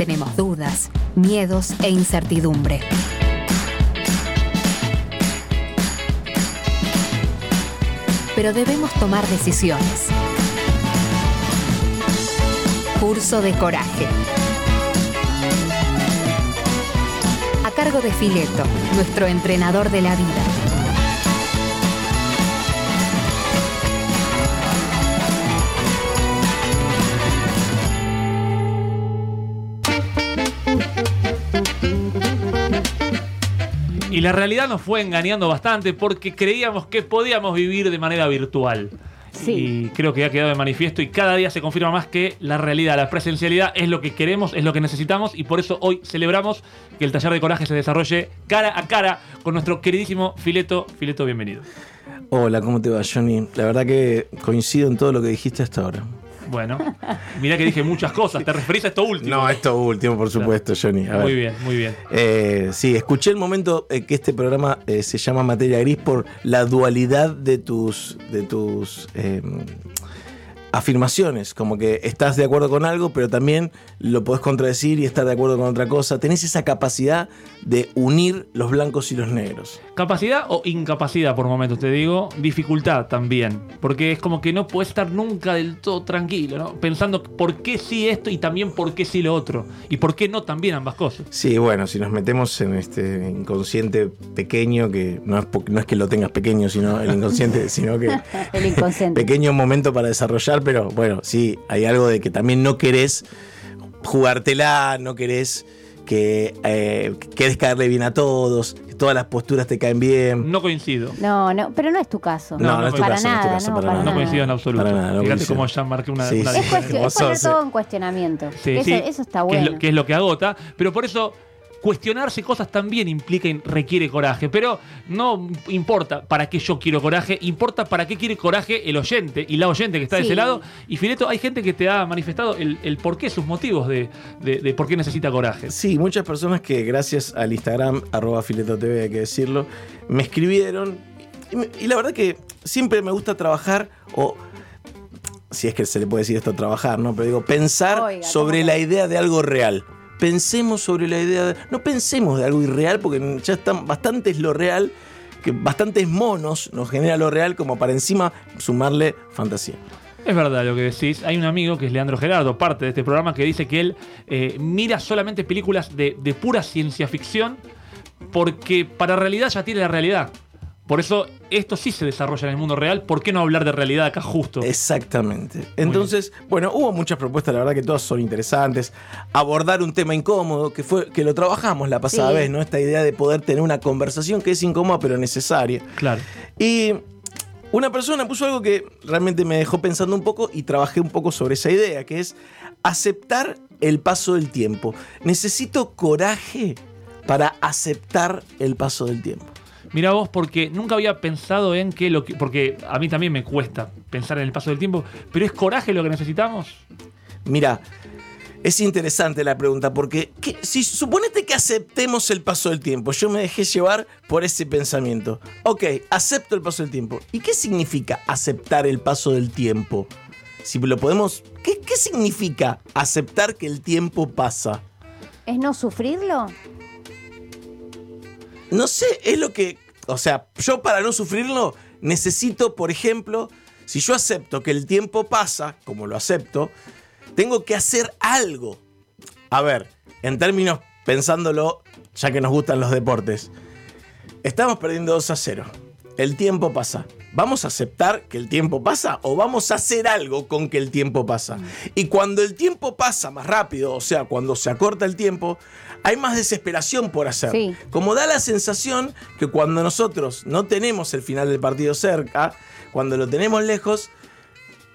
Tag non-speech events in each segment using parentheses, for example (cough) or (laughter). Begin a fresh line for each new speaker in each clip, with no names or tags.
Tenemos dudas, miedos e incertidumbre. Pero debemos tomar decisiones. Curso de coraje. A cargo de Fileto, nuestro entrenador de la vida.
Y la realidad nos fue engañando bastante porque creíamos que podíamos vivir de manera virtual.
Sí.
Y creo que ha quedado de manifiesto y cada día se confirma más que la realidad, la presencialidad es lo que queremos, es lo que necesitamos y por eso hoy celebramos que el taller de coraje se desarrolle cara a cara con nuestro queridísimo Fileto. Fileto, bienvenido.
Hola, ¿cómo te va, Johnny? La verdad que coincido en todo lo que dijiste hasta ahora.
Bueno, mirá que dije muchas cosas, te referís a esto último.
No, esto último, por supuesto, Johnny. A ver.
Muy bien, muy bien.
Eh, sí, escuché el momento eh, que este programa eh, se llama Materia Gris por la dualidad de tus, de tus eh, afirmaciones. Como que estás de acuerdo con algo, pero también lo podés contradecir y estar de acuerdo con otra cosa. Tenés esa capacidad de unir los blancos y los negros.
Capacidad o incapacidad por momentos, te digo. Dificultad también. Porque es como que no puedes estar nunca del todo tranquilo, ¿no? Pensando por qué sí esto y también por qué sí lo otro. Y por qué no también ambas cosas.
Sí, bueno, si nos metemos en este inconsciente pequeño, que no es, no es que lo tengas pequeño, sino el inconsciente, (laughs) sino que
El inconsciente.
pequeño momento para desarrollar, pero bueno, sí, hay algo de que también no querés jugártela, no querés que eh, querés caerle bien a todos, que todas las posturas te caen bien.
No coincido.
No, no, pero no es tu caso.
No, no es tu
para
caso, no es tu
nada,
caso,
no,
para
para
nada.
No
nada.
coincido en absoluto.
Para nada, no
Fíjate
coincido.
cómo ya marqué una,
Sí,
una
sí.
Es, cuestión- es poner todo en cuestionamiento.
Sí,
eso,
sí.
eso está
Que es,
bueno.
lo, que es lo que agota. Pero por eso, cuestionarse cosas también implica y requiere coraje. Pero no importa para qué yo quiero coraje, importa para qué quiere coraje el oyente y la oyente que está de ese lado. Y Fileto, hay gente que te ha manifestado el, el por qué, sus motivos de, de- de por qué necesita coraje.
Sí, muchas personas que gracias al Instagram, arroba fileto TV, hay que decirlo, me escribieron. Y, me- y la verdad que siempre me gusta trabajar, o si es que se le puede decir esto trabajar, ¿no? Pero digo, pensar
Oiga,
sobre
¿cómo
la idea de algo real. Pensemos sobre la idea de. No pensemos de algo irreal, porque ya están bastante lo real, que bastantes monos nos genera lo real, como para encima sumarle fantasía.
Es verdad lo que decís. Hay un amigo que es Leandro Gerardo, parte de este programa, que dice que él eh, mira solamente películas de, de pura ciencia ficción porque para realidad ya tiene la realidad. Por eso esto sí se desarrolla en el mundo real. ¿Por qué no hablar de realidad acá justo?
Exactamente. Entonces, bueno, hubo muchas propuestas, la verdad que todas son interesantes. Abordar un tema incómodo, que fue que lo trabajamos la pasada
Sí.
vez, ¿no? Esta idea de poder tener una conversación que es incómoda pero necesaria.
Claro.
Y una persona puso algo que realmente me dejó pensando un poco y trabajé un poco sobre esa idea, que es aceptar el paso del tiempo. Necesito coraje para aceptar el paso del tiempo.
Mira vos, porque nunca había pensado en que lo que. Porque a mí también me cuesta pensar en el paso del tiempo, pero ¿es coraje lo que necesitamos?
Mira, es interesante la pregunta porque ¿qué- si suponete que aceptemos el paso del tiempo, yo me dejé llevar por ese pensamiento. Ok, acepto el paso del tiempo. ¿Y qué significa aceptar el paso del tiempo? Si lo podemos, ¿qué, qué significa aceptar que el tiempo pasa?
¿Es no sufrirlo?
No sé, es lo que, o sea, yo para no sufrirlo necesito, por ejemplo, si yo acepto que el tiempo pasa, como lo acepto, tengo que hacer algo. A ver, en términos, pensándolo, ya que nos gustan los deportes, estamos perdiendo 2 a 0. El tiempo pasa. ¿Vamos a aceptar que el tiempo pasa o vamos a hacer algo con que el tiempo pasa? Y cuando el tiempo pasa más rápido, o sea, cuando se acorta el tiempo, hay más desesperación por hacer.
Sí.
Como da la sensación que cuando nosotros no tenemos el final del partido cerca, cuando lo tenemos lejos,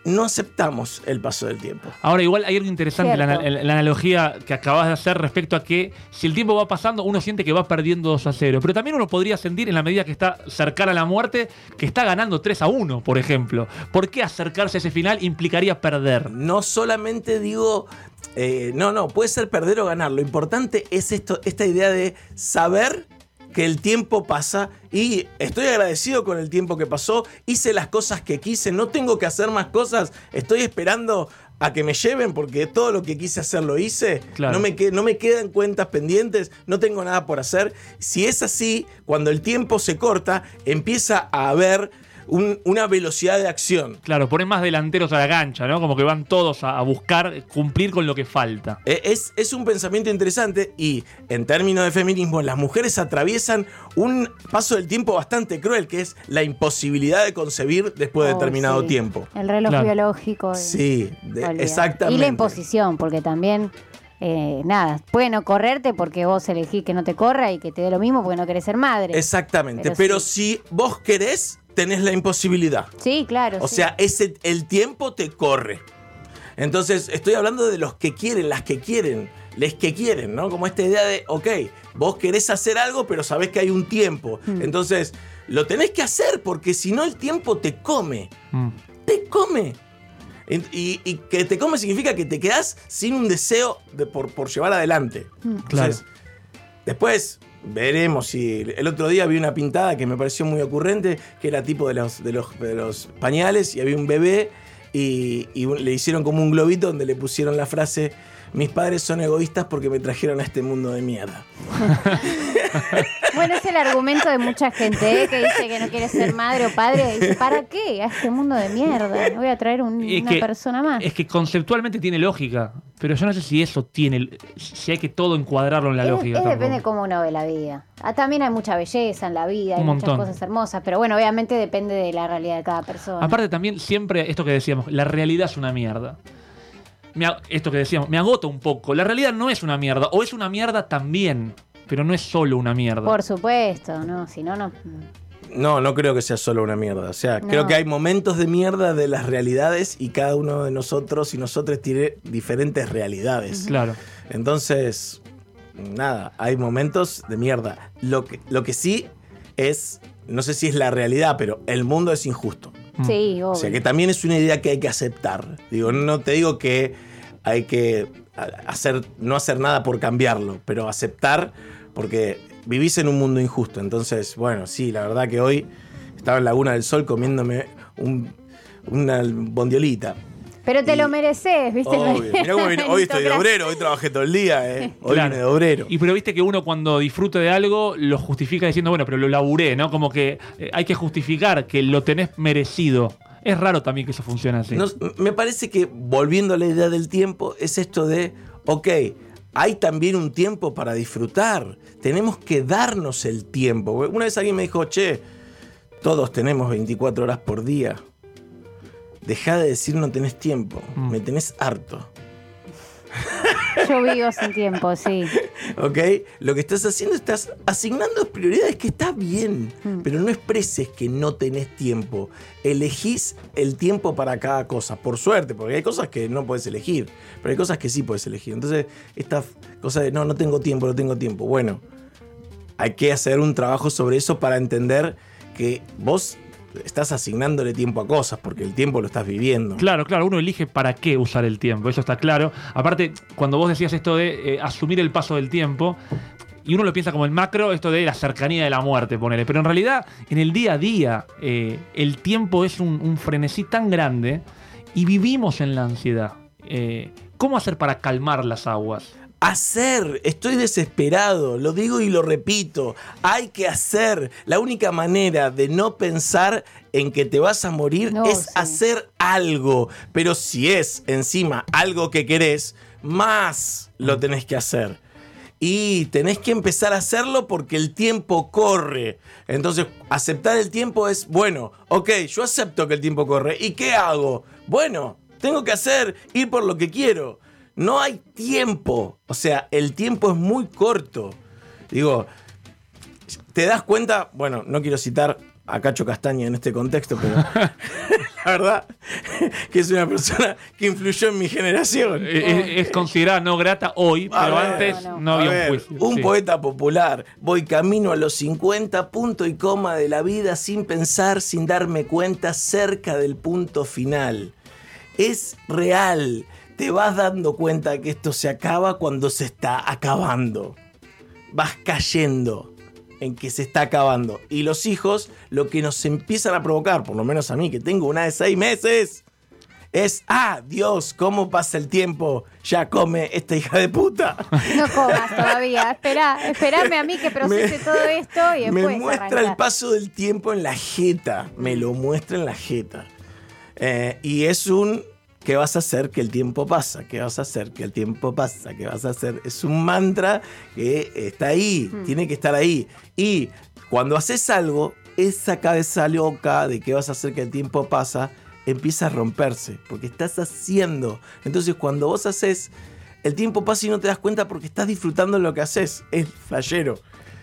no aceptamos el paso del tiempo.
Ahora, igual hay algo interesante, la, la analogía que acabas de hacer respecto a que si el tiempo va pasando, uno siente que va perdiendo 2 a 0. Pero también uno podría sentir, en la medida que está cercana a la muerte, que está ganando 3 a 1, por ejemplo. ¿Por qué acercarse a ese final implicaría perder?
No solamente digo, eh, no, no, puede ser perder o ganar. Lo importante es esto, esta idea de saber que el tiempo pasa y estoy agradecido con el tiempo que pasó, hice las cosas que quise, no tengo que hacer más cosas, estoy esperando a que me lleven porque todo lo que quise hacer lo hice.
Claro.
No, me que- no me quedan cuentas pendientes, no tengo nada por hacer. Si es así, cuando el tiempo se corta, empieza a haber un- una velocidad de acción.
Claro, ponen más delanteros a la cancha, ¿no? Como que van todos a, a buscar cumplir con lo que falta.
Eh, Es, es un pensamiento interesante y en términos de feminismo las mujeres atraviesan un paso del tiempo bastante cruel que es la imposibilidad de concebir después de
Oh,
determinado
sí.
tiempo.
El reloj
Claro.
biológico. y-
Sí, de- exactamente.
Y la imposición, porque también, eh, nada, puede no correrte porque vos elegís que no te corra y que te dé lo mismo porque no querés ser madre.
Exactamente,
Pero
pero,
sí.
si vos querés, tenés la imposibilidad.
Sí, claro.
O
sí.
sea, ese, el tiempo te corre. Entonces, estoy hablando de los que quieren, las que quieren, les que quieren, ¿no? Como esta idea de, ok, vos querés hacer algo, pero sabés que hay un tiempo.
Hmm.
Entonces, lo tenés que hacer porque si no el tiempo te come.
Mm.
Te come. Y, y- y que te come significa que te quedás sin un deseo de- por, por llevar adelante.
Mm.
Entonces, después veremos si. El otro día vi una pintada que me pareció muy ocurrente, que era tipo de los, de los, pañales, y había un bebé, y, y le hicieron como un globito donde le pusieron la frase. Mis padres son egoístas porque me trajeron a este mundo de mierda. (laughs)
Bueno, es el argumento de mucha gente ¿eh? que dice que no quiere ser madre o padre. Dice, ¿para qué? A este mundo de mierda. Voy a traer un- una
que-
persona más.
Es que conceptualmente tiene lógica, pero yo no sé si eso tiene, si hay que todo encuadrarlo en la
Es-
lógica.
es depende de cómo uno ve la vida. Ah, también hay mucha belleza en la vida, hay
Un
muchas
montón.
cosas hermosas, pero bueno, obviamente depende de la realidad de cada persona.
Aparte también siempre esto que decíamos, la realidad es una mierda. Me esto que decíamos, me agota un poco. La realidad no es una mierda, o es una mierda también, pero no es solo una mierda.
Por supuesto, no, si no, no.
No, no creo que sea solo una mierda. O sea,
No.
creo que hay momentos de mierda de las realidades y cada uno de nosotros y nosotros tiene diferentes realidades.
Claro.
Entonces, nada, hay momentos de mierda. Lo que, lo que sí es, no sé si es la realidad, pero el mundo es injusto.
Mm.
Sí, obvio.
O sea, que también es una idea que hay que aceptar. Digo, no te digo que hay que hacer, no hacer nada por cambiarlo, pero aceptar porque vivís en un mundo injusto. Entonces, bueno, sí, la verdad que hoy estaba en Laguna del Sol comiéndome un- una bondiolita.
Pero te
y-
lo mereces, ¿viste?
Obvio. (laughs) Mirá cómo vine- hoy estoy de obrero, hoy trabajé todo el día, ¿eh? Hoy
Claro.
vine de obrero.
Y pero viste que uno cuando disfruta de algo lo justifica diciendo, bueno, pero lo laburé, ¿no? Como que eh, hay que justificar que lo tenés merecido. Es raro también que eso funcione así.
Me parece que, volviendo a la idea del tiempo, es esto de, ok, hay también un tiempo para disfrutar. Tenemos que darnos el tiempo. Una vez alguien me dijo, che, todos tenemos 24 horas por día. Deja de decir no tenés tiempo.
Mm.
Me tenés harto.
Yo vivo sin tiempo, sí. (laughs)
¿Ok? Lo que estás haciendo, estás asignando prioridades que está bien,
Mm.
pero no expreses que no tenés tiempo. Elegís el tiempo para cada cosa, por suerte, porque hay cosas que no puedes elegir, pero hay cosas que sí puedes elegir. Entonces, esta cosa de no, no tengo tiempo, no tengo tiempo. Bueno, hay que hacer un trabajo sobre eso para entender que vos estás asignándole tiempo a cosas, porque el tiempo lo estás viviendo.
Claro, claro, uno elige para qué usar el tiempo, eso está claro. Aparte, cuando vos decías esto de eh, asumir el paso del tiempo, y uno lo piensa como el macro, esto de la cercanía de la muerte, ponele. Pero en realidad, en el día a día, eh, el tiempo es un, frenesí tan grande y vivimos en la ansiedad. Eh, ¿Cómo hacer para calmar las aguas?
Hacer, estoy desesperado, lo digo y lo repito, hay que hacer. La única manera de no pensar en que te vas a morir
No,
es
sí.
hacer algo. Pero si es encima algo que querés, más lo tenés que hacer. Y tenés que empezar a hacerlo porque el tiempo corre. Entonces, aceptar el tiempo es, bueno, ok, yo acepto que el tiempo corre. ¿Y qué hago? Bueno, tengo que hacer, ir por lo que quiero. No hay tiempo. O sea, el tiempo es muy corto. Digo, te das cuenta, bueno, no quiero citar a Cacho Castaña en este contexto, pero (laughs) la verdad que es una persona que influyó en mi generación.
Eh, es, es considerada no grata hoy,
A
pero
ver,
antes
no,
no,
no.
A
había
ver,
un juicio.
un
sí.
poeta popular. Voy camino a los 50, punto y coma de la vida, sin pensar, sin darme cuenta, cerca del punto final. Es real. Te vas dando cuenta que esto se acaba cuando se está acabando. Vas cayendo en que se está acabando. Y los hijos, lo que nos empiezan a provocar, por lo menos a mí, que tengo una de seis meses, es, ah, Dios, ¿cómo pasa el tiempo? Ya come esta hija de puta.
No comas todavía. Espera, esperame a mí que procese
Me-
todo esto y después
me muestra
arrancar.
el paso del tiempo en la jeta. Me lo muestra en la jeta. Eh, y es un. ¿Qué vas a hacer que el tiempo pasa? ¿Qué vas a hacer que el tiempo pasa? ¿Qué vas a hacer? Es un mantra que está ahí,
Hmm.
tiene que estar ahí. Y cuando haces algo, esa cabeza loca de qué vas a hacer que el tiempo pasa empieza a romperse, porque estás haciendo. Entonces, cuando vos haces, el tiempo pasa y no te das cuenta porque estás disfrutando lo que haces. Es flashero.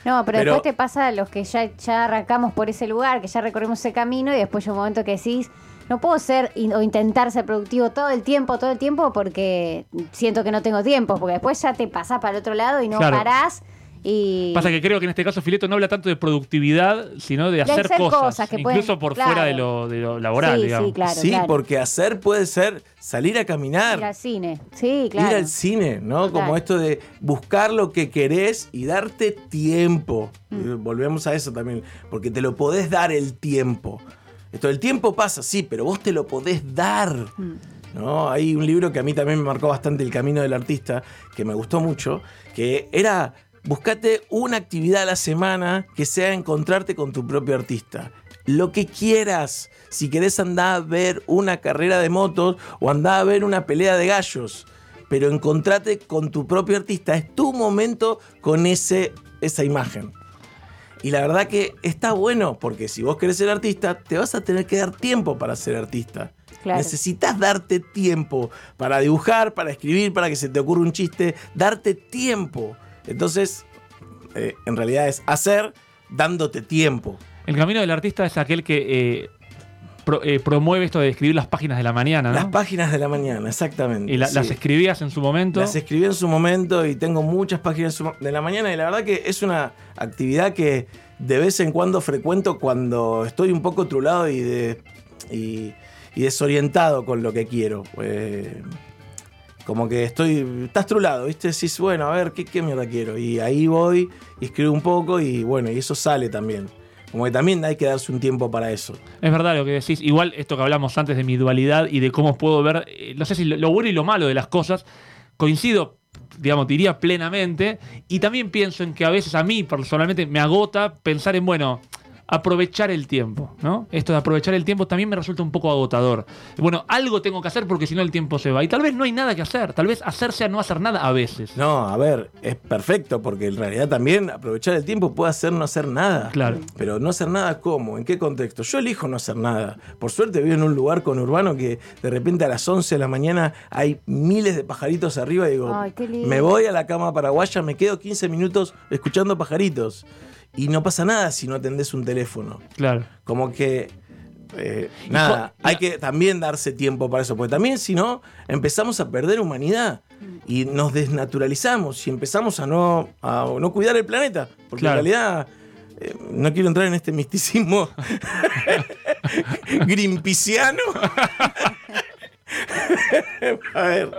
No, pero,
Pero-
después te pasa a los que ya, ya arrancamos por ese lugar, que ya recorrimos ese camino y después llega un momento que decís, no puedo ser in- o intentar ser productivo todo el tiempo, todo el tiempo porque siento que no tengo tiempo, porque después ya te pasás para el otro lado y no
Claro.
parás y...
Pasa que creo que en este caso Fileto no habla tanto de productividad, sino de hacer,
hacer
cosas,
cosas que pueden-
incluso por
claro.
fuera de lo, de lo laboral,
sí,
digamos.
sí, claro,
sí,
claro.
porque hacer puede ser salir a caminar,
Ir al cine, sí, claro.
ir al cine, ¿no? Como esto de buscar lo que querés y darte tiempo.
Mm.
Y Volvemos a eso también, porque te lo podés dar el tiempo. Esto, el tiempo pasa, sí, pero vos te lo podés dar.
Mm.
¿no? Hay un libro que a mí también me marcó bastante, El Camino del Artista, que me gustó mucho, que era, buscate una actividad a la semana que sea encontrarte con tu propio artista. Lo que quieras. Si querés andar a ver una carrera de motos o andar a ver una pelea de gallos. Pero encontrate con tu propio artista. Es tu momento con ese, esa imagen. Y la verdad que está bueno, porque si vos querés ser artista, te vas a tener que dar tiempo para ser artista.
Claro.
Necesitas darte tiempo para dibujar, para escribir, para que se te ocurra un chiste, darte tiempo. Entonces, eh, en realidad es hacer dándote tiempo.
El camino del artista es aquel que eh, pro- eh, promueve esto de escribir las páginas de la mañana, ¿no?
Las páginas de la mañana, exactamente.
y la-
sí.
las escribías en su momento.
Las escribí en su momento y tengo muchas páginas de la mañana y la verdad que es una actividad que de vez en cuando frecuento cuando estoy un poco trulado y, de, y, y desorientado con lo que quiero. Eh, como que estoy, estás trulado, ¿viste? Decís, bueno, a ver, ¿qué, qué mierda quiero? Y ahí voy y escribo un poco y bueno, y eso sale también. Como que también hay que darse un tiempo para eso.
Es verdad lo que decís. Igual esto que hablamos antes de mi dualidad y de cómo puedo ver, eh, no sé si lo, lo bueno y lo malo de las cosas, coincido, digamos, diría plenamente. Y también pienso en que a veces a mí personalmente me agota pensar en, bueno, aprovechar el tiempo, ¿no? Esto de aprovechar el tiempo también me resulta un poco agotador. Bueno, algo tengo que hacer porque si no el tiempo se va. Y tal vez no hay nada que hacer. Tal vez hacer sea no hacer nada a veces.
No, a ver, es perfecto porque en realidad también aprovechar el tiempo puede hacer no hacer nada.
Claro.
Pero no hacer nada, ¿cómo? ¿En qué contexto? Yo elijo no hacer nada. Por suerte vivo en un lugar conurbano que de repente a las 11 de la mañana hay miles de pajaritos arriba y digo,
Ay, qué lindo.
me voy a la cama paraguaya, me quedo 15 minutos escuchando pajaritos. Y no pasa nada si no atendés un teléfono.
Claro.
Como que. eh, nada, hay que también darse tiempo para eso, porque también si no, empezamos a perder humanidad y nos desnaturalizamos y empezamos a no, a no cuidar el planeta, porque
Claro.
en realidad eh, no quiero entrar en este (laughs) misticismo (laughs) (laughs) grimpiciano. (laughs) a ver.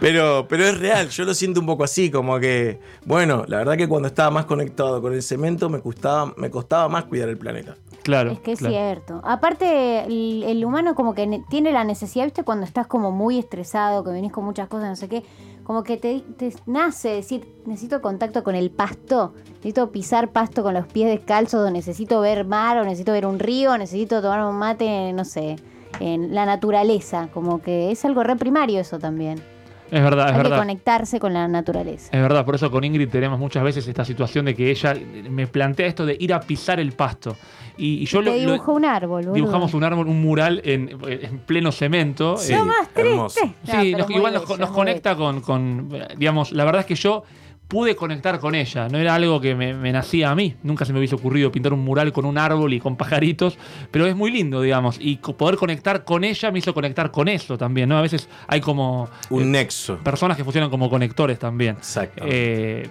Pero, pero es real, yo lo siento un poco así, como que, bueno, la verdad que cuando estaba más conectado con el cemento me costaba, me costaba más cuidar el planeta.
Claro.
Es que es
claro.
cierto. Aparte, el, el humano como que ne- tiene la necesidad, ¿viste? Cuando estás como muy estresado, que venís con muchas cosas, no sé qué, como que te, te nace decir, necesito contacto con el pasto, necesito pisar pasto con los pies descalzos, o necesito ver mar, o necesito ver un río, o necesito tomar un mate, no sé, en la naturaleza. Como que es algo re primario eso también.
Es verdad, es
Hay que
verdad.
conectarse con la naturaleza.
Es verdad, por eso con Ingrid tenemos muchas veces esta situación de que ella me plantea esto de ir a pisar el pasto. Y, y yo
te
lo, lo-
dibujó un árbol, boludo.
dibujamos un árbol, un mural en, en pleno cemento.
Sí,
eh,
más triste. No,
sí, nos- igual nos,
bello,
nos
muy
conecta con, con, digamos, la verdad es que yo pude conectar con ella, no era algo que me, me nacía a mí, nunca se me hubiese ocurrido pintar un mural con un árbol y con pajaritos, pero es muy lindo, digamos, y poder conectar con ella me hizo conectar con eso también, ¿no? A veces hay como
Un
eh,
nexo.
personas que funcionan como conectores también.
Exacto.
Eh,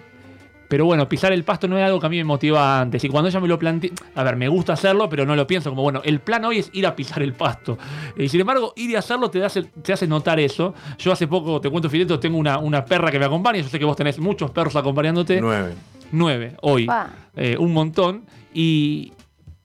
pero bueno, pisar el pasto no era algo que a mí me motivaba antes. Y cuando ella me lo planteó, a ver, me gusta hacerlo, pero no lo pienso como, bueno, el plan hoy es ir a pisar el pasto. Y sin embargo, ir y hacerlo te hace, te hace notar eso. Yo hace poco, te cuento, Fileto, tengo una, una perra que me acompaña. Yo sé que vos tenés muchos perros acompañándote.
Nueve.
Nueve, hoy. Eh, un montón. Y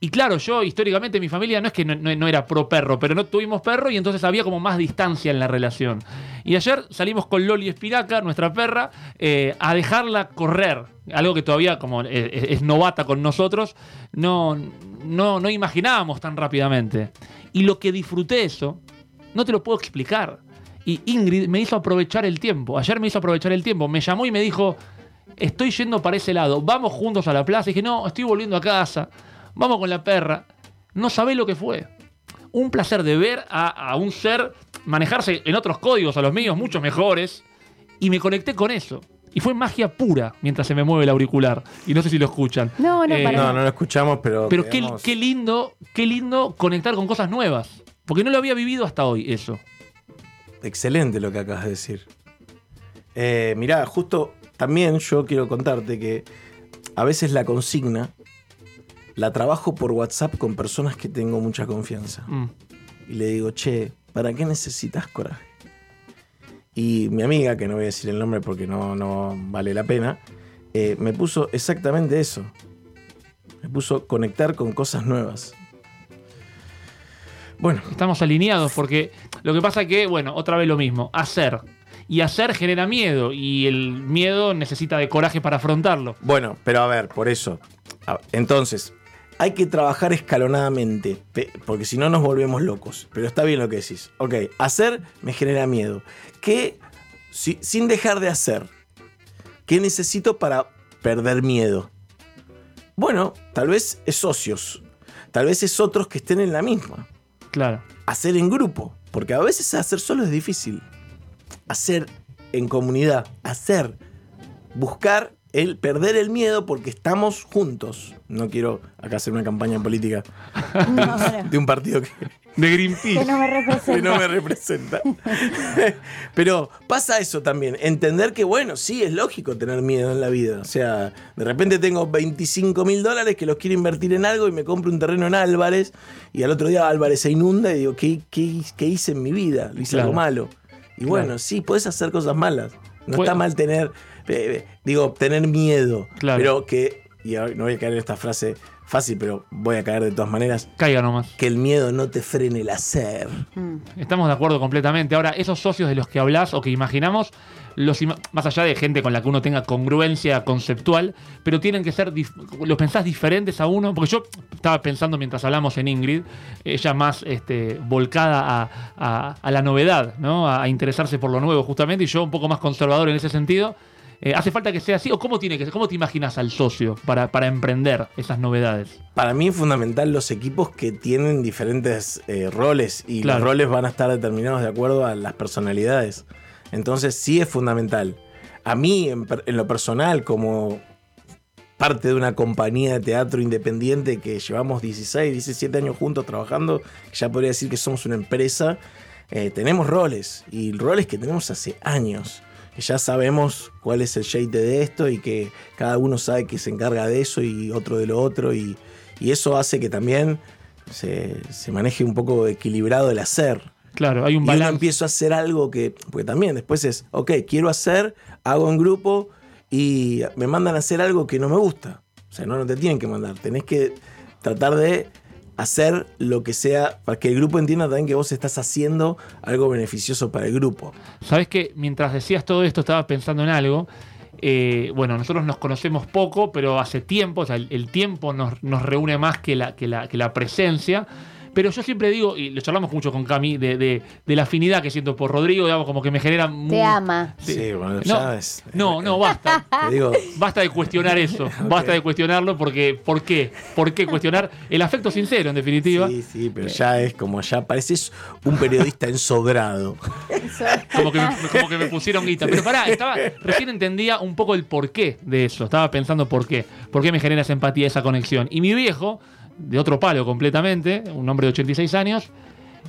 y claro, yo históricamente mi familia no es que no, era pro perro, pero no tuvimos perro y entonces había como más distancia en la relación. Y ayer salimos con Loli Espiraca, nuestra perra, eh, a dejarla correr. Algo que todavía como eh, es, es novata con nosotros, no, no, no imaginábamos tan rápidamente. Y lo que disfruté eso, no te lo puedo explicar. Y Ingrid me hizo aprovechar el tiempo. Ayer me hizo aprovechar el tiempo. Me llamó y me dijo, estoy yendo para ese lado, vamos juntos a la plaza. Y dije, no, estoy volviendo a casa, vamos con la perra. No sabés lo que fue. Un placer de ver a, a un ser manejarse en otros códigos, a los míos, mucho mejores. Y me conecté con eso. Y fue magia pura mientras se me mueve el auricular. Y no sé si lo escuchan.
No, no, para
No, lo escuchamos, pero.
Pero qué lindo, qué lindo conectar con cosas nuevas. Porque no lo había vivido hasta hoy eso.
Excelente lo que acabas de decir. Eh, mirá, justo también yo quiero contarte que a veces la consigna la trabajo por WhatsApp con personas que tengo mucha confianza.
Mm.
Y le digo, che, ¿para qué necesitas coraje? Y mi amiga, que no voy a decir el nombre porque no, no vale la pena, eh, me puso exactamente eso. Me puso conectar con cosas nuevas. Bueno,
Estamos alineados porque lo que pasa que, bueno, otra vez lo mismo, hacer. Y hacer genera miedo y el miedo necesita de coraje para afrontarlo.
Bueno, pero a ver, por eso. Entonces, hay que trabajar escalonadamente, porque si no nos volvemos locos. Pero está bien lo que decís. Ok, hacer me genera miedo. ¿Qué, si- sin dejar de hacer, qué necesito para perder miedo? Bueno, tal vez es socios. Tal vez es otros que estén en la misma.
Claro.
Hacer en grupo, porque a veces hacer solo es difícil. Hacer en comunidad, hacer, buscar el perder el miedo porque estamos juntos. No quiero acá hacer una campaña política
No,
de un partido que,
De
Que
Greenpeace.
no me representa.
que no me representa. (laughs) Pero pasa eso también, entender que bueno, sí, es lógico tener miedo en la vida. O sea, de repente tengo 25 mil dólares que los quiero invertir en algo y me compro un terreno en Álvarez y al otro día Álvarez se inunda y digo, ¿qué, qué, qué hice en mi vida? Lo hice
Claro.
algo malo. Y bueno,
Claro.
sí, puedes hacer cosas malas. No está mal tener, eh, digo, tener miedo.
Claro.
Pero que, y ahora no voy a caer en esta frase fácil, pero voy a caer de todas maneras,
Caiga nomás.
que el miedo no te frene el hacer.
Mm.
Estamos de acuerdo completamente. Ahora, esos socios de los que hablas o que imaginamos, los ima- más allá de gente con la que uno tenga congruencia conceptual, pero tienen que ser, los pensás diferentes a uno, porque yo estaba pensando mientras hablamos en Ingrid, ella más este, volcada a, a- a la novedad, ¿no? a, a interesarse por lo nuevo justamente, y yo un poco más conservador en ese sentido. Eh, ¿Hace falta que sea así? ¿O cómo tiene que ser? ¿Cómo te imaginas al socio para, para emprender esas novedades?
Para mí es fundamental los equipos que tienen diferentes eh, roles y
Claro.
los roles van a estar determinados de acuerdo a las personalidades. Entonces sí es fundamental. A mí, en lo personal, como parte de una compañía de teatro independiente que llevamos 16, 17 años juntos trabajando, ya podría decir que somos una empresa, eh, tenemos roles y roles que tenemos hace años. Que ya sabemos cuál es el shade de esto y que cada uno sabe que se encarga de eso y otro de lo otro y, y eso hace que también se, se maneje un poco equilibrado el hacer.
Claro, hay un
Y uno
balance.
empiezo a hacer algo que. Porque también después es, ok, quiero hacer, hago en grupo y me mandan a hacer algo que no me gusta. O sea, no, no te tienen que mandar. Tenés que tratar de hacer lo que sea para que el grupo entienda también que vos estás haciendo algo beneficioso para el grupo.
Sabes que mientras decías todo esto estaba pensando en algo. Eh, bueno, nosotros nos conocemos poco, pero hace tiempo, o sea, el, el tiempo nos, nos reúne más que la, que, la, que la presencia. Pero yo siempre digo, y lo charlamos mucho con Cami, de, de- de la afinidad que siento por Rodrigo, digamos, como que me genera.
Te
mu-
ama.
Sí, bueno,
No,
ya es-
no, no, basta. (laughs)
Te digo,
Basta de cuestionar eso. (laughs) Basta de cuestionarlo porque, ¿por qué? ¿Por qué cuestionar el afecto sincero, en definitiva?
sí, sí, pero ya es como ya pareces un periodista ensobrado.
Como que, me, como que me pusieron guita. Pero pará, estaba, recién entendía un poco el porqué de eso. Estaba pensando por qué. ¿Por qué me genera esa empatía, esa conexión? Y mi viejo, de otro palo completamente, un hombre de 86 años,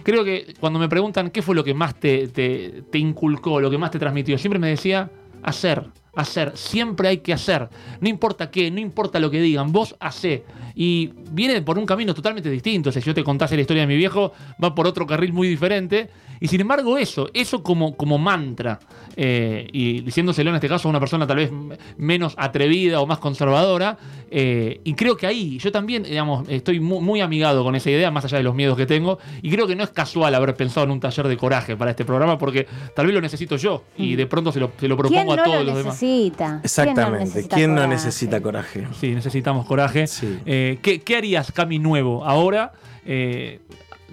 creo que cuando me preguntan qué fue lo que más te, te- inculcó, lo que más te transmitió, siempre me decía hacer, hacer, siempre hay que hacer. No importa qué, no importa lo que digan, vos hacé. Y viene por un camino totalmente distinto. O sea, si yo te contase la historia de mi viejo, va por otro carril muy diferente. Y sin embargo, eso, eso como, como mantra, eh, y diciéndoselo en este caso a una persona tal vez menos atrevida o más conservadora. eh, y creo que ahí yo también, digamos, estoy mu- muy, amigado con esa idea, más allá de los miedos que tengo. Y creo que no es casual haber pensado en un taller de coraje para este programa, porque tal vez lo necesito yo y de pronto se lo, se lo
Mm. ¿Quién
propongo
no
a todos
lo
los demás.
necesita?
Exactamente. ¿Quién no
coraje?
necesita coraje?
Sí, necesitamos coraje.
Sí.
Eh, ¿qué, qué harías, Cami, nuevo ahora?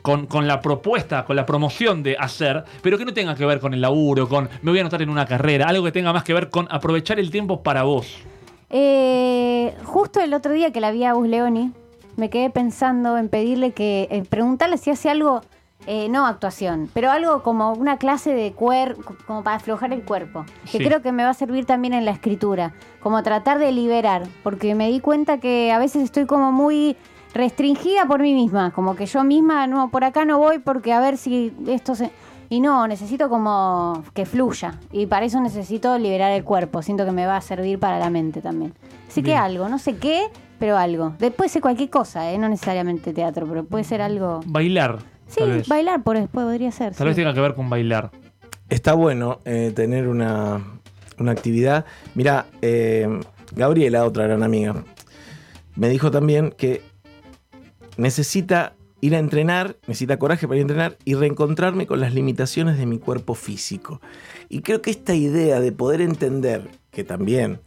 Con, con la propuesta, con la promoción de hacer, pero que no tenga que ver con el laburo, con me voy a anotar en una carrera, algo que tenga más que ver con aprovechar el tiempo para vos.
Eh, justo el otro día que la vi a Gus Leoni, me quedé pensando en pedirle que, en preguntarle si hace algo, eh, no actuación, pero algo como una clase de cuerpo, como para aflojar el cuerpo, que
Sí.
creo que me va a servir también en la escritura, como tratar de liberar, porque me di cuenta que a veces estoy como muy restringida por mí misma, como que yo misma, no, por acá no voy porque a ver si esto se... Y no, necesito como que fluya. Y para eso necesito liberar el cuerpo. Siento que me va a servir para la mente también. Así que algo, no sé qué, pero algo. De- Puede ser cualquier cosa, ¿eh? no necesariamente teatro, pero puede ser algo.
Bailar.
Sí,
tal vez.
bailar por después podría ser.
Tal vez tenga que ver con bailar.
Está bueno eh, tener una, una actividad. Mira, eh, Gabriela, otra gran amiga, me dijo también que necesita ir a entrenar, necesita coraje para ir a entrenar y reencontrarme con las limitaciones de mi cuerpo físico. Y creo que esta idea de poder entender que también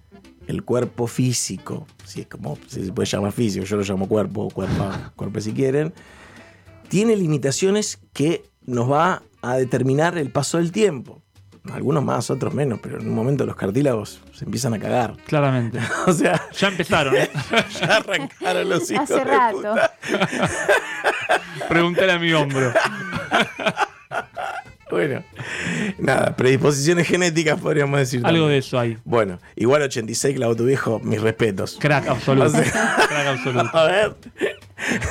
el cuerpo físico, si es como si se puede llamar físico, yo lo llamo cuerpo, cuerpo, (laughs) cuerpo si quieren, tiene limitaciones que nos va a determinar el paso del tiempo. Algunos más, otros menos, pero en un momento los cartílagos se empiezan a cagar.
Claramente. (laughs)
O sea,
Ya empezaron. ¿eh? (laughs)
ya arrancaron los hijos
Hace
de
rato.
puta. (laughs)
Pregúntale a mi hombro.
Bueno, nada, predisposiciones genéticas podríamos decir.
Algo
también.
de eso hay.
Bueno, igual 86 clavo tu viejo, mis respetos.
Crack absoluto.
O sea-
Crack absoluto.
A ver,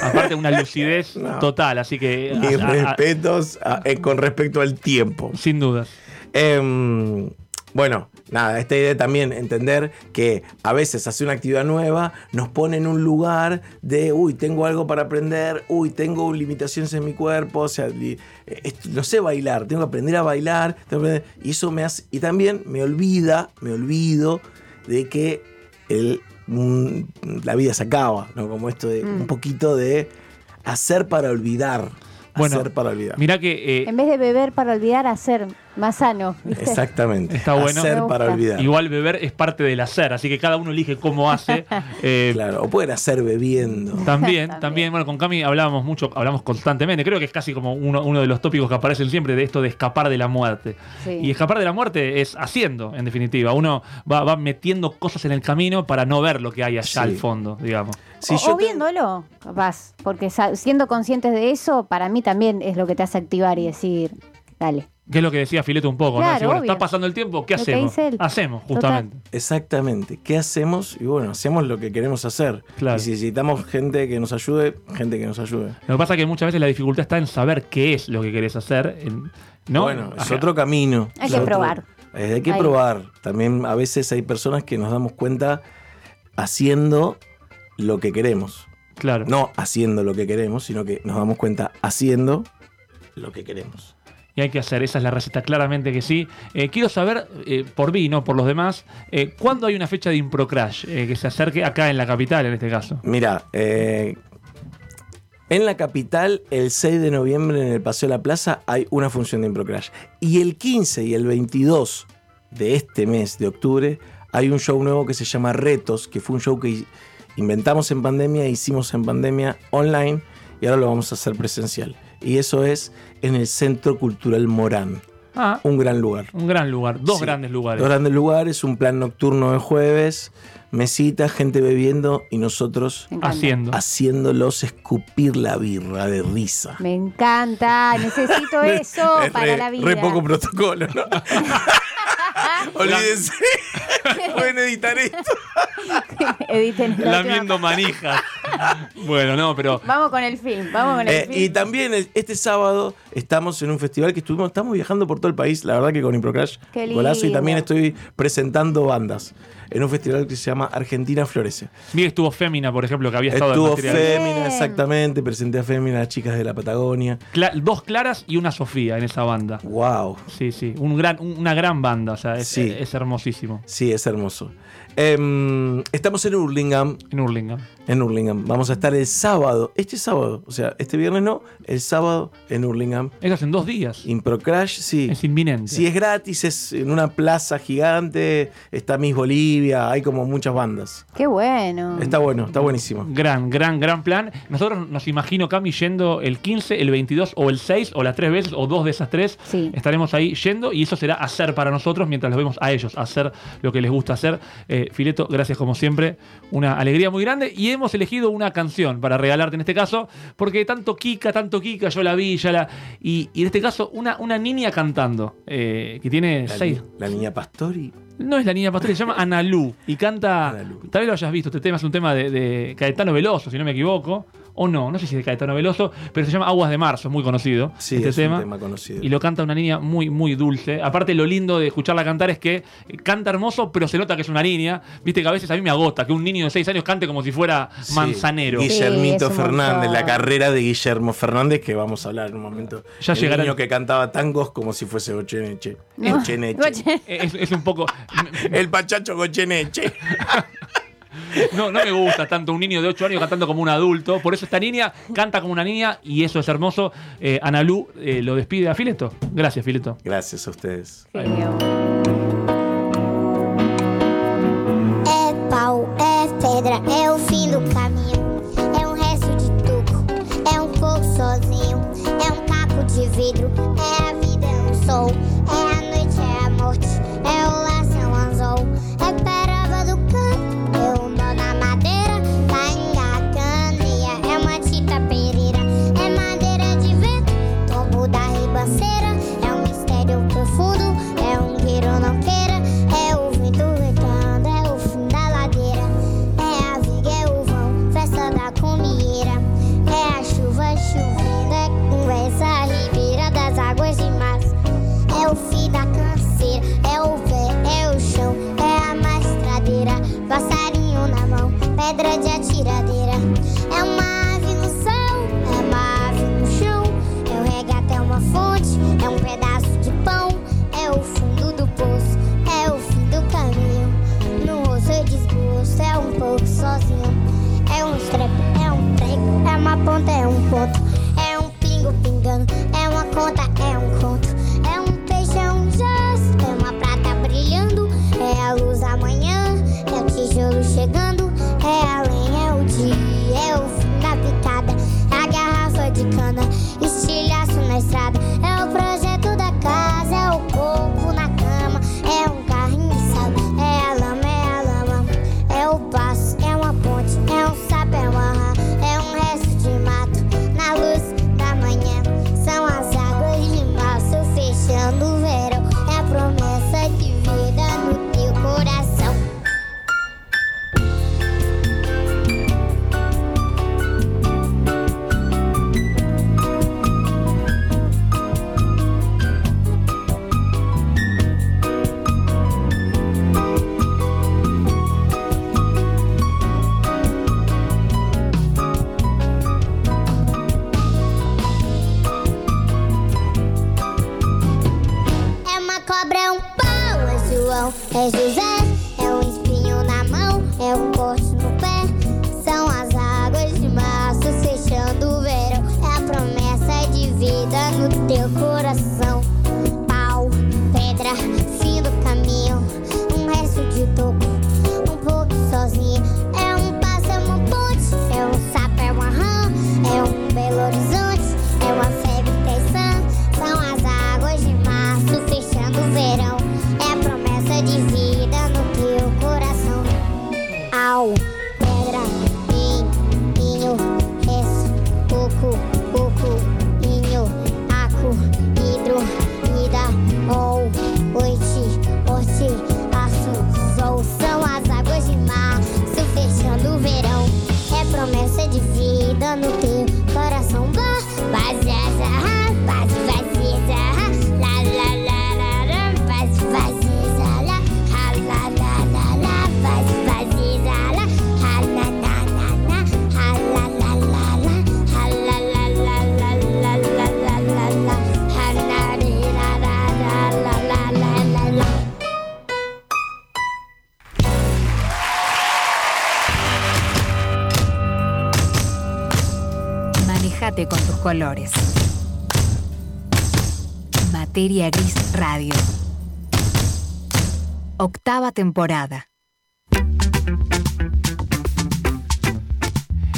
Aparte, una lucidez
No.
total, así que.
mis
a- a- a-
respetos a- eh, con respecto al tiempo.
sin dudas.
Em, bueno, nada, esta idea también entender que a veces hacer una actividad nueva nos pone en un lugar de, uy, tengo algo para aprender, uy, tengo limitaciones en mi cuerpo, o sea, no sé bailar, tengo que aprender a bailar, tengo que aprender- y eso me hace, y también me olvida, me olvido de que el, mm, la vida se acaba, ¿no? Como esto de un poquito de hacer para olvidar,
Bueno,
hacer para olvidar.
Mirá que. eh,
En vez de beber para olvidar, hacer más sano. ¿viste?
Exactamente.
Está bueno.
Hacer para olvidar.
Igual beber es parte del hacer, así que cada uno elige cómo hace. (laughs) Eh,
Claro, o pueden hacer bebiendo.
También,
También.
también, bueno, con Cami hablábamos mucho, hablamos constantemente, creo que es casi como uno, uno de los tópicos que aparecen siempre de esto de escapar de la muerte.
Sí.
Y escapar de la muerte es haciendo, en definitiva. Uno va, va metiendo cosas en el camino para no ver lo que hay allá
Sí.
al fondo, digamos.
Si
o,
yo
o
te-
viéndolo, capaz. Porque siendo conscientes de eso, para mí también es lo que te hace activar y decir, dale.
Que es lo que decía Fileto un poco, ¿no?
Claro,
Decir, bueno,
obvio.
está pasando el tiempo, ¿qué
Lo que
hacemos?
dice él.
Hacemos, justamente.
Exactamente. ¿Qué hacemos? Y bueno, hacemos lo que queremos hacer.
Claro.
Y si necesitamos gente que nos ayude, gente que nos ayude.
Lo que pasa es que muchas veces la dificultad está en saber qué es lo que querés hacer, ¿no?
Bueno, es
Ajá.
otro camino.
Hay que
otro-
probar.
eh, hay que
Ahí.
probar. También a veces hay personas que nos damos cuenta haciendo lo que queremos.
Claro.
No haciendo lo que queremos, sino que nos damos cuenta haciendo lo que queremos.
Y hay que hacer, esa es la receta, claramente que sí. Eh, quiero saber, eh, por mí, no por los demás, eh, ¿cuándo hay una fecha de Improcrash eh, que se acerque acá en la capital, en este caso?
Mira, en la capital, el 6 de noviembre en el Paseo de la Plaza hay una función de Improcrash. Y el 15 y el 22 de este mes de octubre hay un show nuevo que se llama Retos, que fue un show que inventamos en pandemia, hicimos en pandemia online y ahora lo vamos a hacer presencial. Y eso es en el Centro Cultural Morán,
Ah,
un gran lugar.
un gran lugar, dos
Sí,
grandes lugares.
Dos grandes lugares, un plan nocturno de jueves, mesita, gente bebiendo y nosotros.
Haciendo.
haciéndolos escupir la birra de risa.
Me encanta, necesito (laughs) eso
Es
para
re,
la vida.
re poco protocolo, ¿no? (laughs) Olvídense. Pueden editar esto. (laughs)
Editen
Lamiendo manijas. (laughs) Bueno, no, pero
Vamos con el film, vamos con el
Eh,
film.
y también este sábado estamos en un festival que estuvimos, estamos viajando por todo el país, la verdad que con Improcrash,
Qué
golazo, y también estoy presentando bandas en un festival que se llama Argentina Florece.
que estuvo Fémina, por ejemplo, que había estado
Estuvo
en.
Fémina, exactamente, presenté a Fémina, las chicas de la Patagonia.
Cla- dos Claras y una Sofía en esa banda.
Wow,
Sí, sí, un gran, un- una gran banda, o sea, es,
Sí.
es hermosísimo.
sí, es hermoso. Em, estamos en Hurlingham,
En Hurlingham.
En Hurlingham. Vamos a estar el sábado, este sábado, o sea, este viernes no, el sábado en Hurlingham.
Eso es en dos días.
Improcrash, sí.
Es inminente.
Sí, es gratis, es en una plaza gigante, está Miss Bolivia, hay como muchas bandas.
Qué bueno.
Está bueno, está buenísimo.
Gran, gran, gran plan. Nosotros nos imagino, Cami, yendo el 15, el 22 o el 6, o las tres veces, o dos de esas tres.
Sí.
Estaremos ahí yendo y eso será hacer para nosotros mientras los vemos a ellos, hacer lo que les gusta hacer. Eh, Fileto, gracias como siempre. Una alegría muy grande. Y hemos elegido una canción para regalarte en este caso, porque tanto Kika, tanto Kika, yo la vi, ya la. Y, y en este caso, una, una niña cantando, eh, que tiene
La,
seis.
ni- la niña Pastori.
No es la niña pastora, se llama Analú. Y canta.
Analú.
Tal vez lo hayas visto. Este tema es un tema de, de Caetano Veloso, si no me equivoco. O no, no sé si es de Caetano Veloso, pero se llama Aguas de Marzo, es muy conocido.
Sí,
este
es
tema.
un tema conocido.
Y lo canta una niña muy, muy dulce. Aparte, lo lindo de escucharla cantar es que canta hermoso, pero se nota que es una niña. Viste que a veces a mí me agota que un niño de 6 años cante como si fuera
Sí.
manzanero.
Guillermito
Sí,
Fernández,
montón.
la carrera de Guillermo Fernández, que vamos a hablar en un momento.
Ya
El niño que cantaba tangos como si fuese Gocheneche.
No.
Gocheneche.
Goche-
Es, es un poco.
El pachacho Gocheneche. (laughs)
No, no me gusta tanto un niño de 8 años cantando como un adulto. Por eso esta niña canta como una niña y eso es hermoso. Eh, Analú eh, lo despide a Fileto. Gracias, Fileto.
Gracias a ustedes.
Genio.
É pau, é pedra, é o fim do caminho. É um resto de tuco, é um pouco sozinho. É um caco de vidro,
colores. Materia Gris Radio. Octava temporada.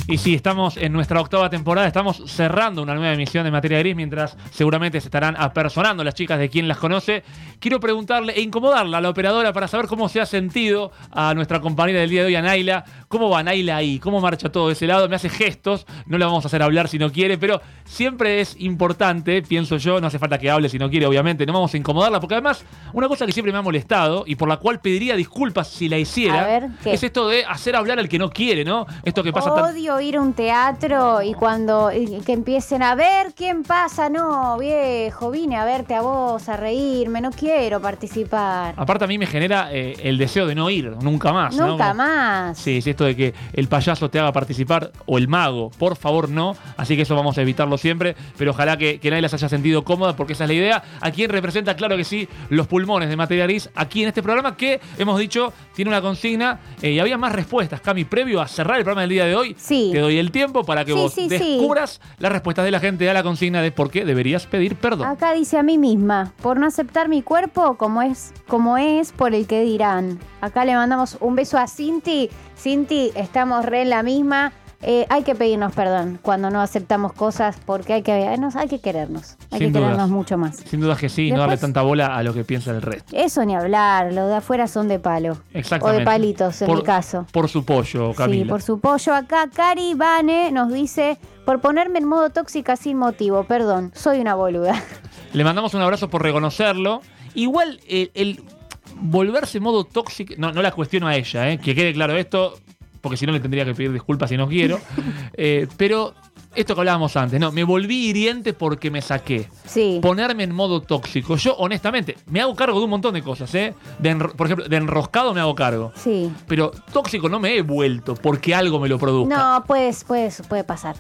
Y sí, estamos en nuestra octava temporada, estamos cerrando una nueva emisión de Materia Gris, mientras seguramente se estarán apersonando las chicas de quien las conoce. Quiero preguntarle e incomodarla a la operadora para saber cómo se ha sentido a nuestra compañera del día de hoy, a Naila. ¿Cómo va Naila ahí? ¿Cómo marcha todo de ese lado? Me hace gestos, no la vamos a hacer hablar si no quiere, pero siempre es importante, pienso yo, no hace falta que hable si no quiere, obviamente, no vamos a incomodarla, porque además, una cosa que siempre me ha molestado y por la cual pediría disculpas si la hiciera, es esto de hacer hablar al que no quiere, ¿no? Esto que pasa tan-
Ir a un teatro y cuando y que empiecen a ver quién pasa. No, viejo, vine a verte a vos, a reírme, no quiero participar.
Aparte a mí me genera eh, el deseo de no ir, nunca más. ¿no?
Nunca
Como-
más.
Sí, sí, esto de que el payaso te haga participar o el mago, por favor no. Así que eso vamos a evitarlo siempre. Pero ojalá que, que nadie las haya sentido cómoda porque esa es la idea. ¿A quién representa? Claro que sí, los pulmones de Materia Gris aquí en este programa que hemos dicho tiene una consigna eh, y había más respuestas. Cami, previo a cerrar el programa del día de hoy,
Sí.
Te doy el tiempo para que
Sí,
vos
sí.
descubras las respuestas de la gente a la consigna de por qué deberías pedir perdón.
Acá dice a mí misma, por no aceptar mi cuerpo como es, como es por el que dirán. Acá le mandamos un beso a Cinti. Cinti, estamos re en la misma. Eh, hay que pedirnos perdón cuando no aceptamos cosas porque hay que, eh, hay que querernos. Hay
Sin
que
dudas.
querernos mucho más.
Sin dudas que sí, no darle tanta bola a lo que piensa el resto.
Eso ni hablar, los de afuera son de palo. O
Exactamente.
de palitos, en
Por-
mi caso.
Por su pollo, Camila.
Sí, por su pollo. Acá Cari Vane nos dice, por ponerme en modo tóxica sin motivo, perdón, soy una boluda. (laughs)
Le mandamos un abrazo por reconocerlo. Igual el, el volverse modo tóxico, no, no la cuestiono a ella, ¿eh? que quede claro esto, porque si no le tendría que pedir disculpas si no quiero. (laughs) Eh, pero esto que hablábamos antes, no, me volví hiriente porque me saqué.
Sí.
Ponerme en modo tóxico. Yo, honestamente, me hago cargo de un montón de cosas, ¿eh? De por ejemplo, de enroscado me hago cargo.
Sí.
Pero tóxico no me he vuelto porque algo me lo produzca.
No, pues, pues, puede pasar.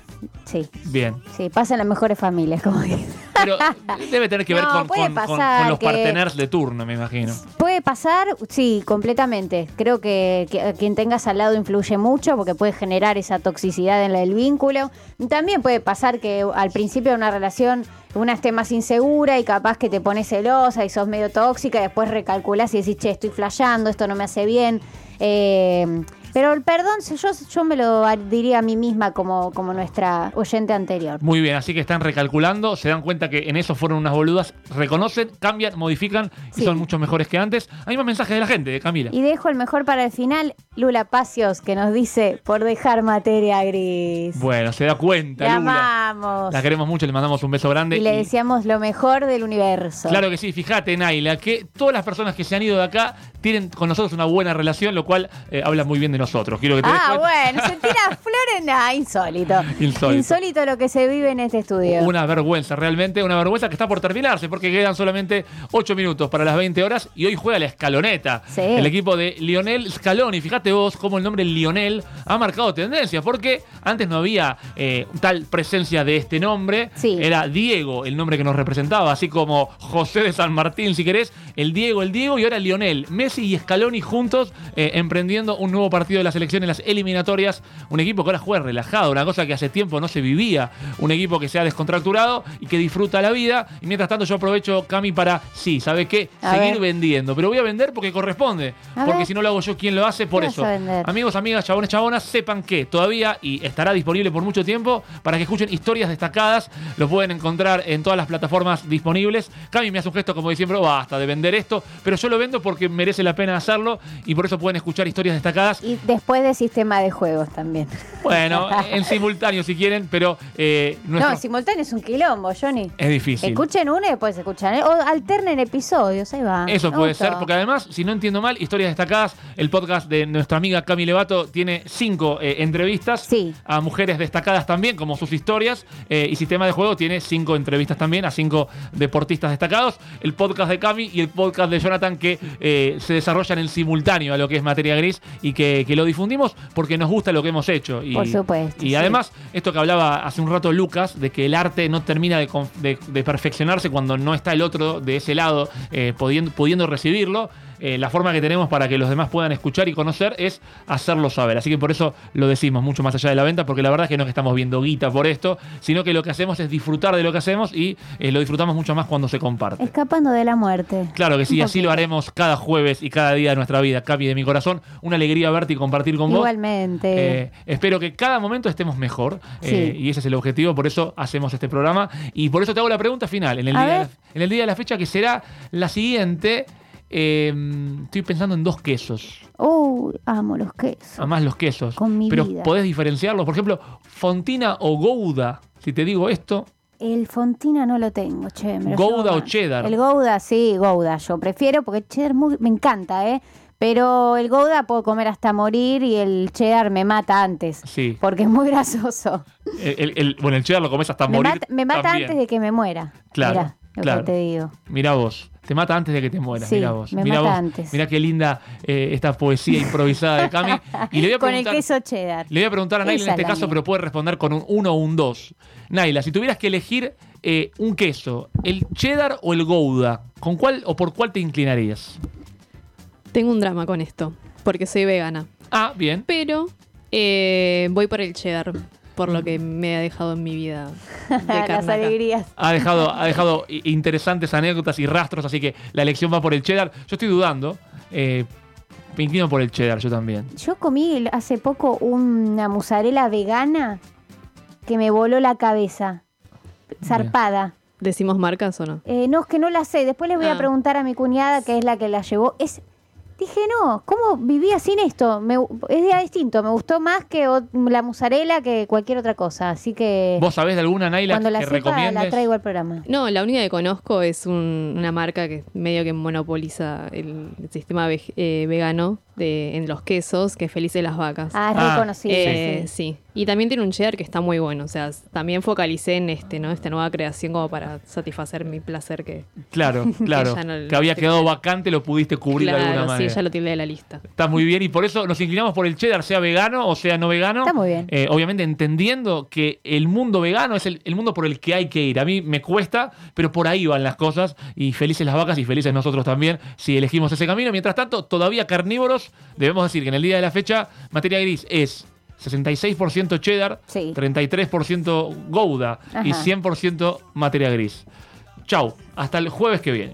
Sí.
Bien.
Sí, pasa en las mejores familias, como que.
Pero (laughs) debe tener que ver
No,
con,
puede
con- con-
pasar
con los
que-
parteners de turno, me imagino.
Puede pasar, sí, completamente. Creo que, que quien tengas al lado influye mucho porque puede generar esa toxicidad en la del vínculo. También puede pasar que al principio de una relación una esté más insegura y capaz que te pones celosa y sos medio tóxica y después recalculás y decís, che, estoy flasheando, esto no me hace bien. Eh, pero el perdón, yo, yo me lo diría a mí misma como, como nuestra oyente anterior.
Muy bien, así que están recalculando, se dan cuenta que en eso fueron unas boludas, reconocen, cambian, modifican y
Sí.
son mucho mejores que antes. Hay más mensajes de la gente, de Camila.
Y dejo el mejor para el final, Lula Pacios, que nos dice, por dejar materia gris.
Bueno, se da cuenta,
La
Lula.
amamos.
La queremos mucho, le mandamos un beso grande.
Y le
y-
deseamos lo mejor del universo.
Claro que sí, fíjate, Naila, que todas las personas que se han ido de acá tienen con nosotros una buena relación, lo cual eh, habla muy bien de nosotros. Quiero que te
Ah, bueno, se tira (laughs) flores. Nah, insólito.
Insólito.
Insólito lo que se vive en este estudio.
Una vergüenza, realmente, una vergüenza que está por terminarse, porque quedan solamente 8 minutos para las 20 horas y hoy juega la escaloneta.
Sí.
El equipo de Lionel Scaloni. Fíjate vos cómo el nombre Lionel ha marcado tendencia, porque antes no había eh, tal presencia de este nombre.
Sí.
Era Diego el nombre que nos representaba, así como José de San Martín, si querés. El Diego, el Diego y ahora Lionel. Messi y Scaloni juntos eh, emprendiendo un nuevo partido de la selección en las eliminatorias. Un equipo que ahora juega relajado, una cosa que hace tiempo no se vivía. Un equipo que se ha descontracturado y que disfruta la vida. Y mientras tanto yo aprovecho, Cami, para, sí, ¿sabe qué?
A
Seguir
ver.
vendiendo. Pero voy a vender porque corresponde.
A
porque
ver.
si no lo hago yo, ¿quién lo hace? Por
¿Qué vas
eso. Amigos, amigas, chabones, chabonas, sepan que todavía y estará disponible por mucho tiempo para que escuchen historias destacadas. Lo pueden encontrar en todas las plataformas disponibles. Cami me hace un gesto como diciendo, basta de vender esto, pero yo lo vendo porque merece la pena hacerlo y por eso pueden escuchar historias destacadas.
Y después de sistema de juegos también.
Bueno, (laughs) en simultáneo si quieren, pero eh, nuestro-
No, simultáneo es un quilombo, Johnny.
es difícil.
Escuchen una y después escuchan. O alternen episodios, ahí va.
Eso
Me
puede
gustó.
ser, porque además, si no entiendo mal, historias destacadas, el podcast de nuestra amiga Cami Levato tiene cinco eh, entrevistas
Sí.
a mujeres destacadas también, como sus historias, eh, y Sistema de Juego tiene cinco entrevistas también a cinco deportistas destacados. El podcast de Cami y el podcast de Jonathan que eh, se desarrollan en simultáneo a lo que es materia gris y que, que lo difundimos porque nos gusta lo que hemos hecho. Y,
Por supuesto,
Y
sí.
además, esto que hablaba hace un rato Lucas, de que el arte no termina de, conf- de- de perfeccionarse cuando no está el otro de ese lado eh, pudiendo, pudiendo recibirlo. Eh, la forma que tenemos para que los demás puedan escuchar y conocer es hacerlo saber. Así que por eso lo decimos mucho más allá de la venta, porque la verdad es que no es que estamos viendo guita por esto, sino que lo que hacemos es disfrutar de lo que hacemos y eh, lo disfrutamos mucho más cuando se comparte.
Escapando de la muerte.
Claro que sí, así lo haremos cada jueves y cada día de nuestra vida. Capi de mi corazón, una alegría verte y compartir con vos.
Igualmente.
Eh, espero que cada momento estemos mejor
Sí.
y ese es el objetivo, por eso hacemos este programa y por eso te hago la pregunta final en el, día de,
ver.
la, en el día de la fecha que será la siguiente. Eh, estoy pensando en dos quesos,
Uy, amo los quesos.
además los quesos.
Con mi
pero
vida.
podés diferenciarlos, por ejemplo, Fontina o Gouda. Si te digo esto,
El Fontina no lo tengo, che. me lo
Gouda
llevo
o cheddar.
El Gouda, sí, Gouda. Yo prefiero porque cheddar muy- me encanta, ¿eh? Pero el Gouda puedo comer hasta morir y el cheddar me mata antes.
Sí.
Porque es muy grasoso.
el, el- el- bueno, el cheddar lo comes hasta
Me
morir.
mata, me mata
también.
antes de que me muera.
Claro,
Mirá lo
claro.
que te digo.
Mirá vos, te mata antes de que te mueras.
Sí,
mirá vos.
me
mirá
mata
vos.
antes.
Mirá qué linda eh, esta poesía improvisada de Cami. Y le voy a
Con el
preguntar,
queso cheddar.
le voy a, preguntar a Naila en este caso,
mía.
pero puede responder con un 1 o un 2. Naila, si tuvieras que elegir eh, un queso, ¿el cheddar o el gouda? ¿Con cuál o por cuál te inclinarías?
Tengo un drama con esto, porque soy vegana.
Ah, bien.
Pero eh, voy por el cheddar, por lo que me ha dejado en mi vida (laughs) de
Las alegrías.
Ha dejado, ha dejado interesantes anécdotas y rastros, así que la elección va por el cheddar. Yo estoy dudando. eh, me inclino por el cheddar, yo también.
Yo comí hace poco una mozzarella vegana que me voló la cabeza. Zarpada.
¿Decimos marcas o no?
Eh, no, es que no la sé. Después le voy a
Ah.
preguntar a mi cuñada, que es la que la llevó. Es, dije, no, ¿cómo vivía sin esto? Me, es día distinto. Me gustó más que o- la mozzarella que cualquier otra cosa. Así que
¿Vos sabés de alguna Naila
cuando la
que
sepa
recomiendes?
la traigo al programa.
No, la única que conozco es un- una marca que medio que monopoliza el, sistema veg- eh, vegano de, en los quesos, que es Feliz de las Vacas.
Ah, es
Ah,
reconocido.
Eh,
sí.
sí. Y también tiene un cheddar que está muy bueno. O sea, también focalicé en este, ¿no? Esta nueva creación como para satisfacer mi placer que.
Claro, (laughs) claro.
no-
que había quedado vacante, lo pudiste cubrir de alguna
claro, sí,
manera.
ya lo tiré de la lista.
Está muy bien y por eso nos inclinamos por el cheddar, sea vegano o sea no vegano.
Está muy bien.
Eh, obviamente entendiendo que el mundo vegano es el, el mundo por el que hay que ir. A mí me cuesta, pero por ahí van las cosas y felices las vacas y felices nosotros también si elegimos ese camino. Mientras tanto, todavía carnívoros, debemos decir que en el día de la fecha, materia gris es 66% cheddar,
Sí.
33% gouda y
Ajá.
100% materia gris. Chau, hasta el jueves que viene.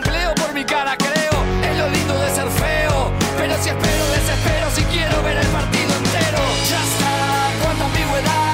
Por mi cara, creo. Es lo lindo de ser feo. Pero si espero, desespero si quiero ver el partido entero. Ya está, cuánta ambigüedad.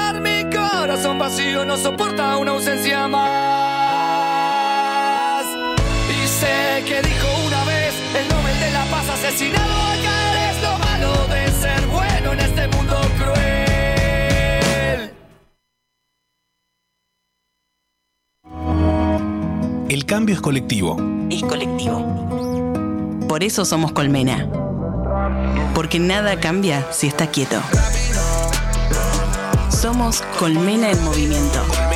vacío no soporta una ausencia más. Y sé que dijo una vez el Nobel de la Paz asesinado acá es lo malo de ser bueno en este mundo cruel.
El cambio es colectivo.
Es colectivo. Por eso somos Colmena. Porque nada cambia si está quieto. Somos Colmena en movimiento.